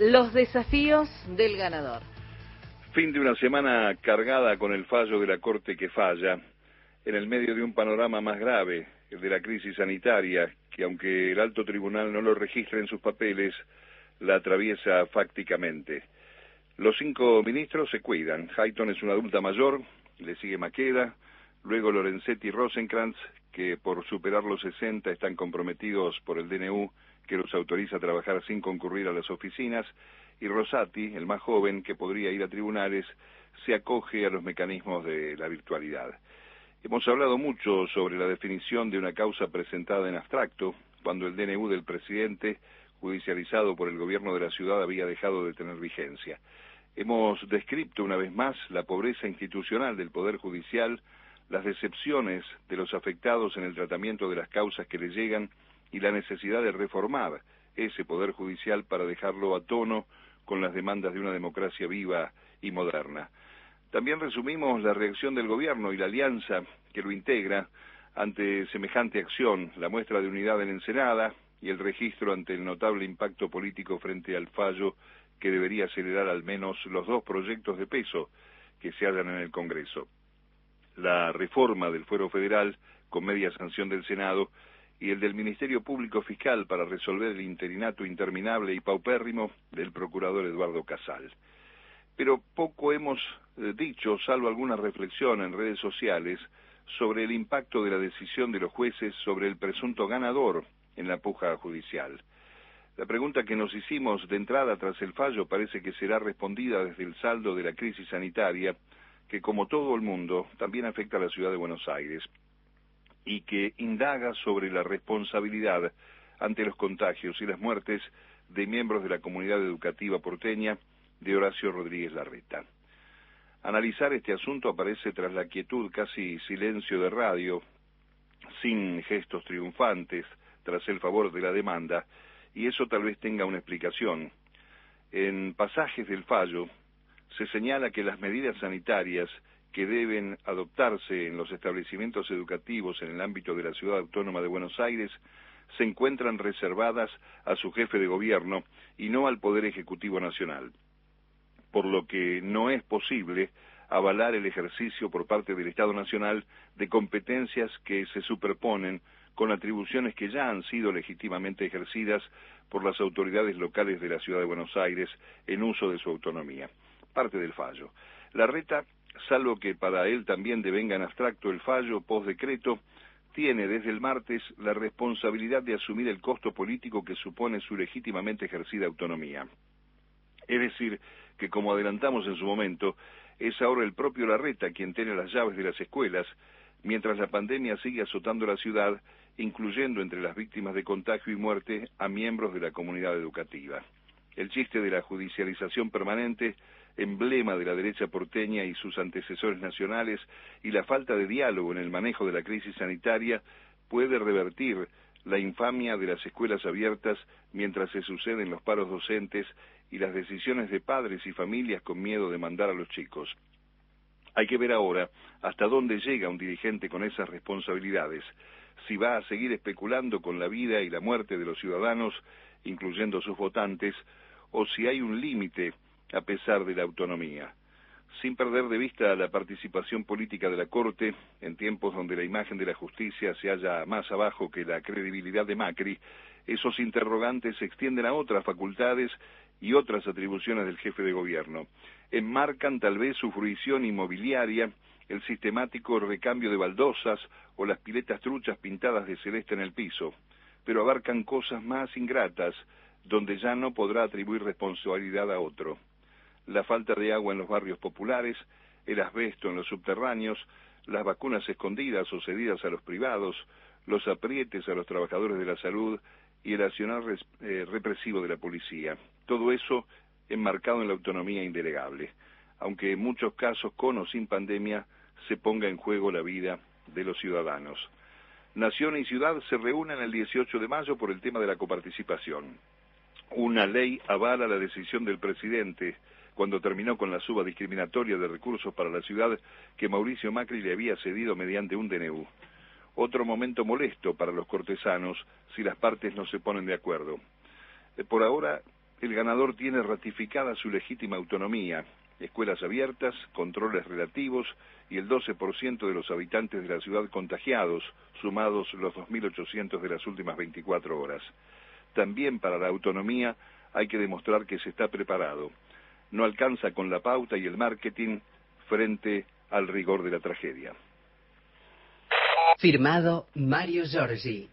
Los desafíos del ganador. Fin de una semana cargada con el fallo de la Corte que falla, en el medio de un panorama más grave, el de la crisis sanitaria, que aunque el alto tribunal no lo registre en sus papeles, la atraviesa fácticamente. Los cinco ministros se cuidan. Hayton es una adulta mayor, le sigue Maqueda, luego Lorenzetti y Rosenkrantz, que por superar los 60 están comprometidos por el DNU que los autoriza a trabajar sin concurrir a las oficinas, y Rosati, el más joven, que podría ir a tribunales, se acoge a los mecanismos de la virtualidad. Hemos hablado mucho sobre la definición de una causa presentada en abstracto, cuando el DNU del presidente, judicializado por el gobierno de la ciudad, había dejado de tener vigencia. Hemos descrito una vez más la pobreza institucional del Poder Judicial, las decepciones de los afectados en el tratamiento de las causas que le llegan y la necesidad de reformar ese Poder Judicial para dejarlo a tono con las demandas de una democracia viva y moderna. También resumimos la reacción del Gobierno y la alianza que lo integra ante semejante acción, la muestra de unidad en Ensenada y el registro ante el notable impacto político frente al fallo que debería acelerar al menos los dos proyectos de peso que se hallan en el Congreso. La reforma del fuero federal, con media sanción del Senado, y el del Ministerio Público Fiscal para resolver el interinato interminable y paupérrimo del procurador Eduardo Casal. Pero poco hemos eh, dicho, salvo alguna reflexión en redes sociales, sobre el impacto de la decisión de los jueces sobre el presunto ganador en la puja judicial. La pregunta que nos hicimos de entrada tras el fallo parece que será respondida desde el saldo de la crisis sanitaria, que como todo el mundo también afecta a la ciudad de Buenos Aires y que indaga sobre la responsabilidad ante los contagios y las muertes de miembros de la comunidad educativa porteña de Horacio Rodríguez Larreta. Analizar este asunto aparece tras la quietud, casi silencio de radio, sin gestos triunfantes, tras el favor de la demanda, y eso tal vez tenga una explicación. En pasajes del fallo se señala que las medidas sanitarias que deben adoptarse en los establecimientos educativos en el ámbito de la Ciudad Autónoma de Buenos Aires se encuentran reservadas a su jefe de gobierno y no al Poder Ejecutivo Nacional, por lo que no es posible avalar el ejercicio por parte del Estado Nacional de competencias que se superponen con atribuciones que ya han sido legítimamente ejercidas por las autoridades locales de la Ciudad de Buenos Aires en uso de su autonomía. Parte del fallo. La reta salvo que para él también devenga en abstracto el fallo post decreto, tiene desde el martes la responsabilidad de asumir el costo político que supone su legítimamente ejercida autonomía. Es decir, que como adelantamos en su momento, es ahora el propio Larreta quien tiene las llaves de las escuelas, mientras la pandemia sigue azotando la ciudad, incluyendo entre las víctimas de contagio y muerte a miembros de la comunidad educativa. El chiste de la judicialización permanente emblema de la derecha porteña y sus antecesores nacionales, y la falta de diálogo en el manejo de la crisis sanitaria puede revertir la infamia de las escuelas abiertas mientras se suceden los paros docentes y las decisiones de padres y familias con miedo de mandar a los chicos. Hay que ver ahora hasta dónde llega un dirigente con esas responsabilidades, si va a seguir especulando con la vida y la muerte de los ciudadanos, incluyendo sus votantes, o si hay un límite a pesar de la autonomía. Sin perder de vista la participación política de la Corte, en tiempos donde la imagen de la justicia se halla más abajo que la credibilidad de Macri, esos interrogantes se extienden a otras facultades y otras atribuciones del jefe de gobierno. Enmarcan tal vez su fruición inmobiliaria, el sistemático recambio de baldosas o las piletas truchas pintadas de celeste en el piso, pero abarcan cosas más ingratas, donde ya no podrá atribuir responsabilidad a otro la falta de agua en los barrios populares, el asbesto en los subterráneos, las vacunas escondidas o cedidas a los privados, los aprietes a los trabajadores de la salud y el accionar eh, represivo de la policía. Todo eso enmarcado en la autonomía indelegable, aunque en muchos casos, con o sin pandemia, se ponga en juego la vida de los ciudadanos. Nación y ciudad se reúnen el 18 de mayo por el tema de la coparticipación. Una ley avala la decisión del presidente cuando terminó con la suba discriminatoria de recursos para la ciudad que Mauricio Macri le había cedido mediante un DNU. Otro momento molesto para los cortesanos si las partes no se ponen de acuerdo. Eh, por ahora, el ganador tiene ratificada su legítima autonomía, escuelas abiertas, controles relativos y el 12% de los habitantes de la ciudad contagiados, sumados los 2.800 de las últimas 24 horas. También para la autonomía hay que demostrar que se está preparado. No alcanza con la pauta y el marketing frente al rigor de la tragedia. Firmado Mario Giorgi.